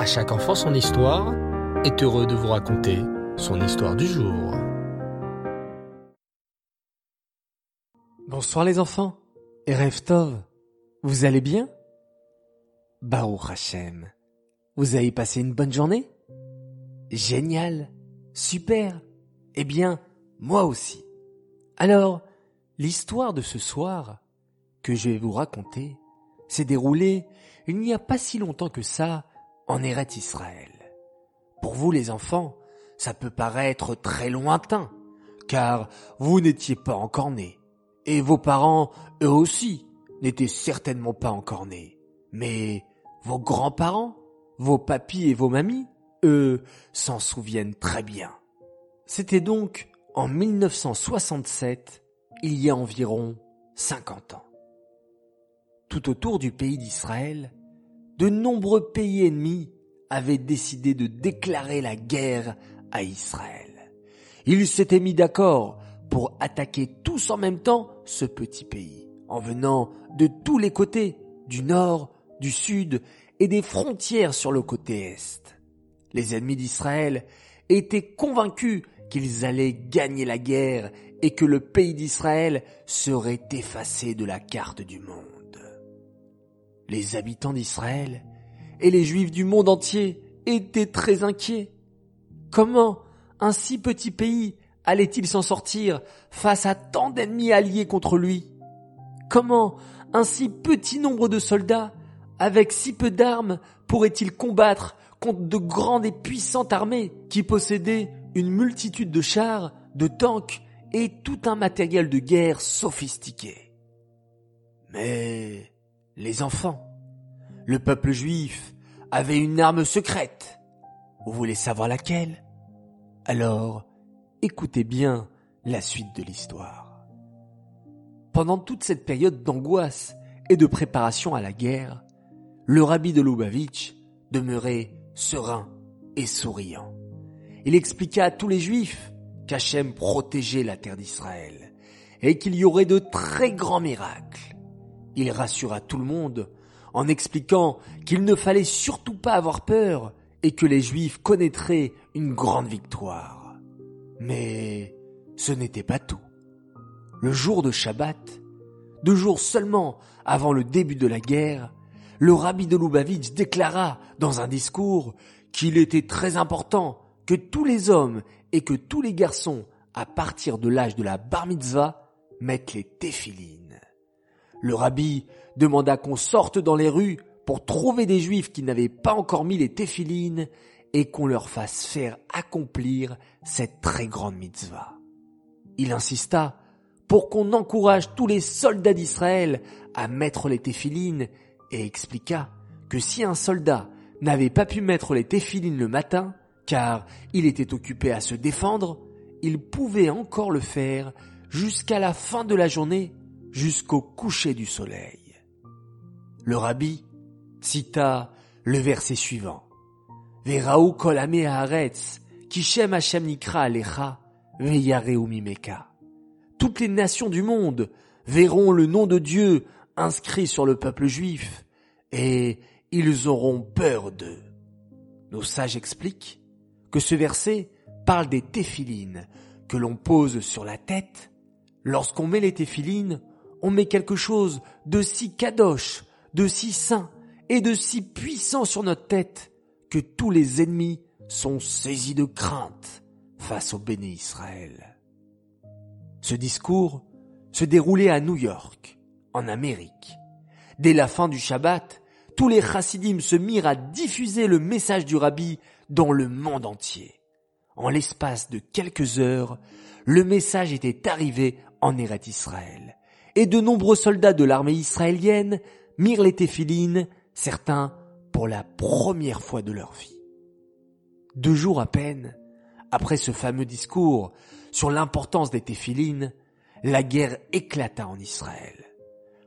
À chaque enfant son histoire est heureux de vous raconter son histoire du jour. Bonsoir les enfants et vous allez bien? Baruch Hashem, vous avez passé une bonne journée? Génial, super, eh bien, moi aussi. Alors, l'histoire de ce soir que je vais vous raconter s'est déroulée il n'y a pas si longtemps que ça en Eret Israël. Pour vous les enfants, ça peut paraître très lointain, car vous n'étiez pas encore nés, et vos parents, eux aussi, n'étaient certainement pas encore nés. Mais vos grands-parents, vos papis et vos mamies, eux, s'en souviennent très bien. C'était donc en 1967, il y a environ 50 ans. Tout autour du pays d'Israël, de nombreux pays ennemis avaient décidé de déclarer la guerre à Israël. Ils s'étaient mis d'accord pour attaquer tous en même temps ce petit pays, en venant de tous les côtés, du nord, du sud et des frontières sur le côté est. Les ennemis d'Israël étaient convaincus qu'ils allaient gagner la guerre et que le pays d'Israël serait effacé de la carte du monde. Les habitants d'Israël et les juifs du monde entier étaient très inquiets. Comment un si petit pays allait-il s'en sortir face à tant d'ennemis alliés contre lui? Comment un si petit nombre de soldats, avec si peu d'armes, pourrait-il combattre contre de grandes et puissantes armées qui possédaient une multitude de chars, de tanks et tout un matériel de guerre sophistiqué? Mais les enfants, le peuple juif avait une arme secrète. Vous voulez savoir laquelle? Alors, écoutez bien la suite de l'histoire. Pendant toute cette période d'angoisse et de préparation à la guerre, le rabbi de Lubavitch demeurait serein et souriant. Il expliqua à tous les juifs qu'Hachem protégeait la terre d'Israël et qu'il y aurait de très grands miracles. Il rassura tout le monde en expliquant qu'il ne fallait surtout pas avoir peur et que les juifs connaîtraient une grande victoire. Mais ce n'était pas tout. Le jour de Shabbat, deux jours seulement avant le début de la guerre, le rabbi de Lubavitch déclara dans un discours qu'il était très important que tous les hommes et que tous les garçons à partir de l'âge de la bar mitzvah mettent les téphilines. Le rabbi demanda qu'on sorte dans les rues pour trouver des juifs qui n'avaient pas encore mis les téphilines et qu'on leur fasse faire accomplir cette très grande mitzvah. Il insista pour qu'on encourage tous les soldats d'Israël à mettre les téphilines et expliqua que si un soldat n'avait pas pu mettre les téphilines le matin, car il était occupé à se défendre, il pouvait encore le faire jusqu'à la fin de la journée, jusqu'au coucher du soleil. Le rabbi cita le verset suivant. Veraou kol haaretz, kishem Hashem nikra alecha, mimeka. Toutes les nations du monde verront le nom de Dieu inscrit sur le peuple juif, et ils auront peur d'eux. Nos sages expliquent que ce verset parle des téphilines que l'on pose sur la tête. Lorsqu'on met les téphilines, on met quelque chose de si kadosh, de si saint et de si puissant sur notre tête que tous les ennemis sont saisis de crainte face au béni Israël. Ce discours se déroulait à New York, en Amérique. Dès la fin du Shabbat, tous les chassidim se mirent à diffuser le message du rabbi dans le monde entier. En l'espace de quelques heures, le message était arrivé en Eret Israël. Et de nombreux soldats de l'armée israélienne mirent les téphilines, certains pour la première fois de leur vie. Deux jours à peine après ce fameux discours sur l'importance des téphilines, la guerre éclata en Israël.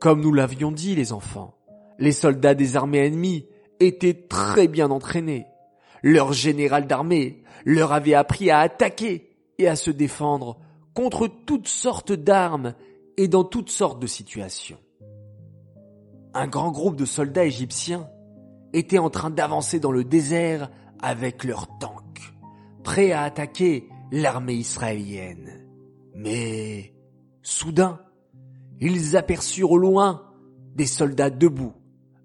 Comme nous l'avions dit les enfants, les soldats des armées ennemies étaient très bien entraînés. Leur général d'armée leur avait appris à attaquer et à se défendre contre toutes sortes d'armes et dans toutes sortes de situations. Un grand groupe de soldats égyptiens étaient en train d'avancer dans le désert avec leurs tanks, prêts à attaquer l'armée israélienne. Mais, soudain, ils aperçurent au loin des soldats debout,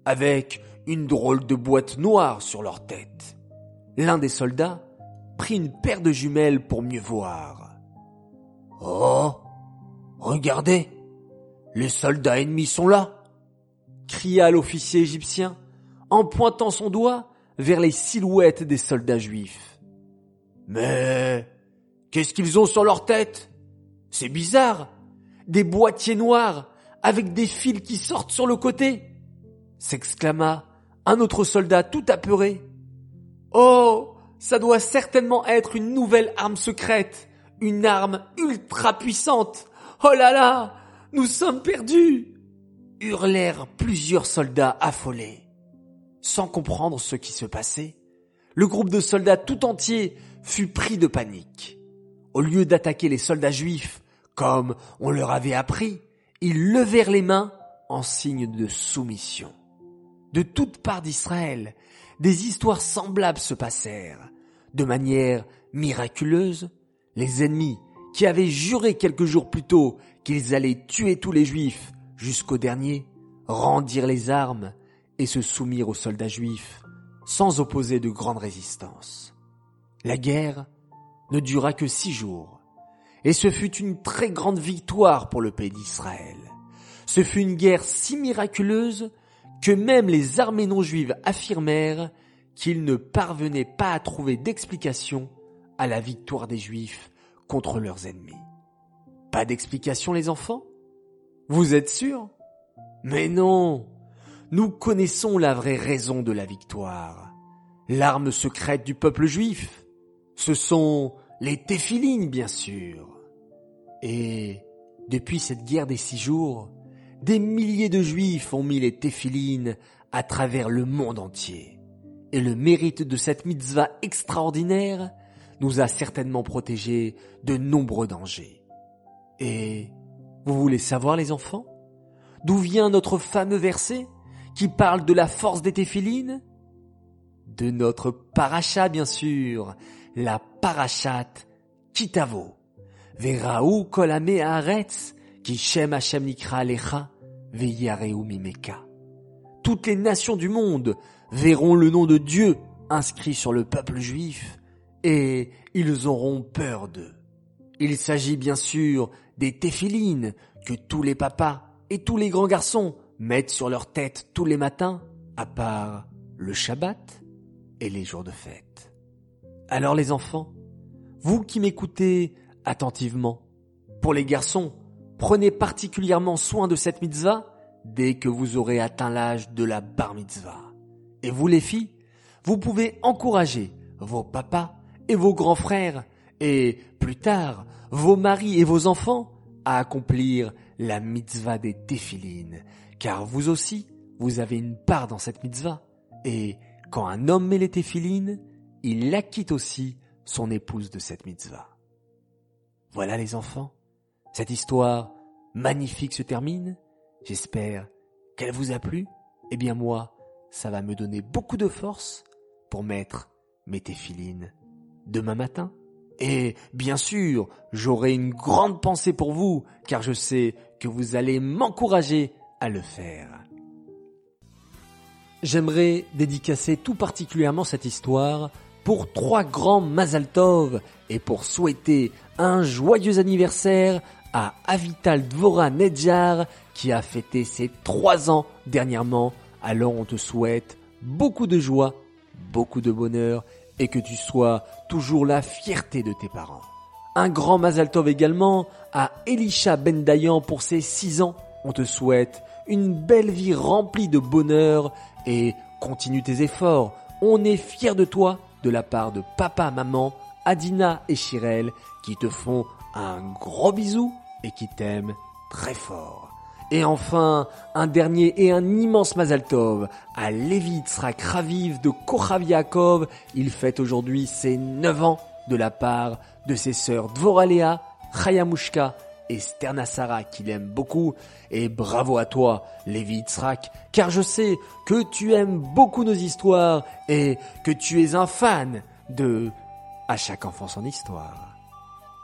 avec une drôle de boîte noire sur leur tête. L'un des soldats prit une paire de jumelles pour mieux voir. Oh, regardez, les soldats ennemis sont là, cria l'officier égyptien en pointant son doigt vers les silhouettes des soldats juifs. Mais qu'est-ce qu'ils ont sur leur tête? C'est bizarre. Des boîtiers noirs avec des fils qui sortent sur le côté s'exclama un autre soldat tout apeuré. Oh, ça doit certainement être une nouvelle arme secrète, une arme ultra puissante. Oh là là, nous sommes perdus hurlèrent plusieurs soldats affolés. Sans comprendre ce qui se passait, le groupe de soldats tout entier fut pris de panique. Au lieu d'attaquer les soldats juifs, comme on leur avait appris, ils levèrent les mains en signe de soumission. De toutes parts d'Israël, des histoires semblables se passèrent. De manière miraculeuse, les ennemis, qui avaient juré quelques jours plus tôt qu'ils allaient tuer tous les juifs jusqu'au dernier, rendirent les armes et se soumirent aux soldats juifs sans opposer de grande résistance. La guerre ne dura que six jours, et ce fut une très grande victoire pour le pays d'Israël. Ce fut une guerre si miraculeuse que même les armées non juives affirmèrent qu'ils ne parvenaient pas à trouver d'explication à la victoire des juifs contre leurs ennemis. Pas d'explication les enfants? Vous êtes sûrs Mais non Nous connaissons la vraie raison de la victoire. L'arme secrète du peuple juif. Ce sont les téphilines, bien sûr. Et depuis cette guerre des six jours, des milliers de juifs ont mis les téphilines à travers le monde entier. Et le mérite de cette mitzvah extraordinaire nous a certainement protégés de nombreux dangers. Et vous voulez savoir les enfants D'où vient notre fameux verset qui parle de la force des téphilines? De notre paracha bien sûr, la parachat Kitavo. Veraou kolame haaretz qui shem nikra lecha mimeka. Toutes les nations du monde verront le nom de Dieu inscrit sur le peuple juif et ils auront peur d'eux. Il s'agit bien sûr des téphilines que tous les papas et tous les grands garçons mettent sur leur tête tous les matins, à part le Shabbat et les jours de fête. Alors les enfants, vous qui m'écoutez attentivement, pour les garçons, prenez particulièrement soin de cette mitzvah dès que vous aurez atteint l'âge de la bar mitzvah. Et vous les filles, vous pouvez encourager vos papas et vos grands frères et plus tard vos maris et vos enfants à accomplir la mitzvah des téphilines, car vous aussi, vous avez une part dans cette mitzvah. Et quand un homme met les téphilines, il acquitte aussi son épouse de cette mitzvah. Voilà les enfants, cette histoire magnifique se termine. J'espère qu'elle vous a plu. Eh bien moi, ça va me donner beaucoup de force pour mettre mes téphilines demain matin. Et bien sûr, j'aurai une grande pensée pour vous, car je sais que vous allez m'encourager à le faire. J'aimerais dédicacer tout particulièrement cette histoire pour trois grands Mazaltov et pour souhaiter un joyeux anniversaire à Avital Dvora Nedjar qui a fêté ses trois ans dernièrement. Alors on te souhaite beaucoup de joie, beaucoup de bonheur et que tu sois toujours la fierté de tes parents. Un grand Mazaltov également à Elisha Bendayan pour ses 6 ans. On te souhaite une belle vie remplie de bonheur et continue tes efforts. On est fiers de toi de la part de papa, maman, Adina et Chirel qui te font un gros bisou et qui t'aiment très fort. Et enfin, un dernier et un immense Mazaltov à Levi Tzrak Raviv de Kochaviakov. Il fête aujourd'hui ses 9 ans de la part de ses sœurs Dvoralea, Chayamushka et Sternasara qui l'aime beaucoup, et bravo à toi, Lévi Itzrak, car je sais que tu aimes beaucoup nos histoires et que tu es un fan de À chaque enfant son histoire.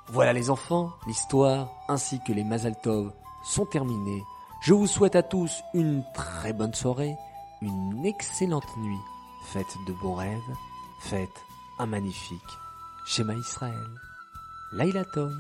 Voilà les enfants, l'histoire ainsi que les Mazaltov sont terminés. Je vous souhaite à tous une très bonne soirée, une excellente nuit, faites de bons rêves, faites un magnifique schéma Israël. Laila Tov.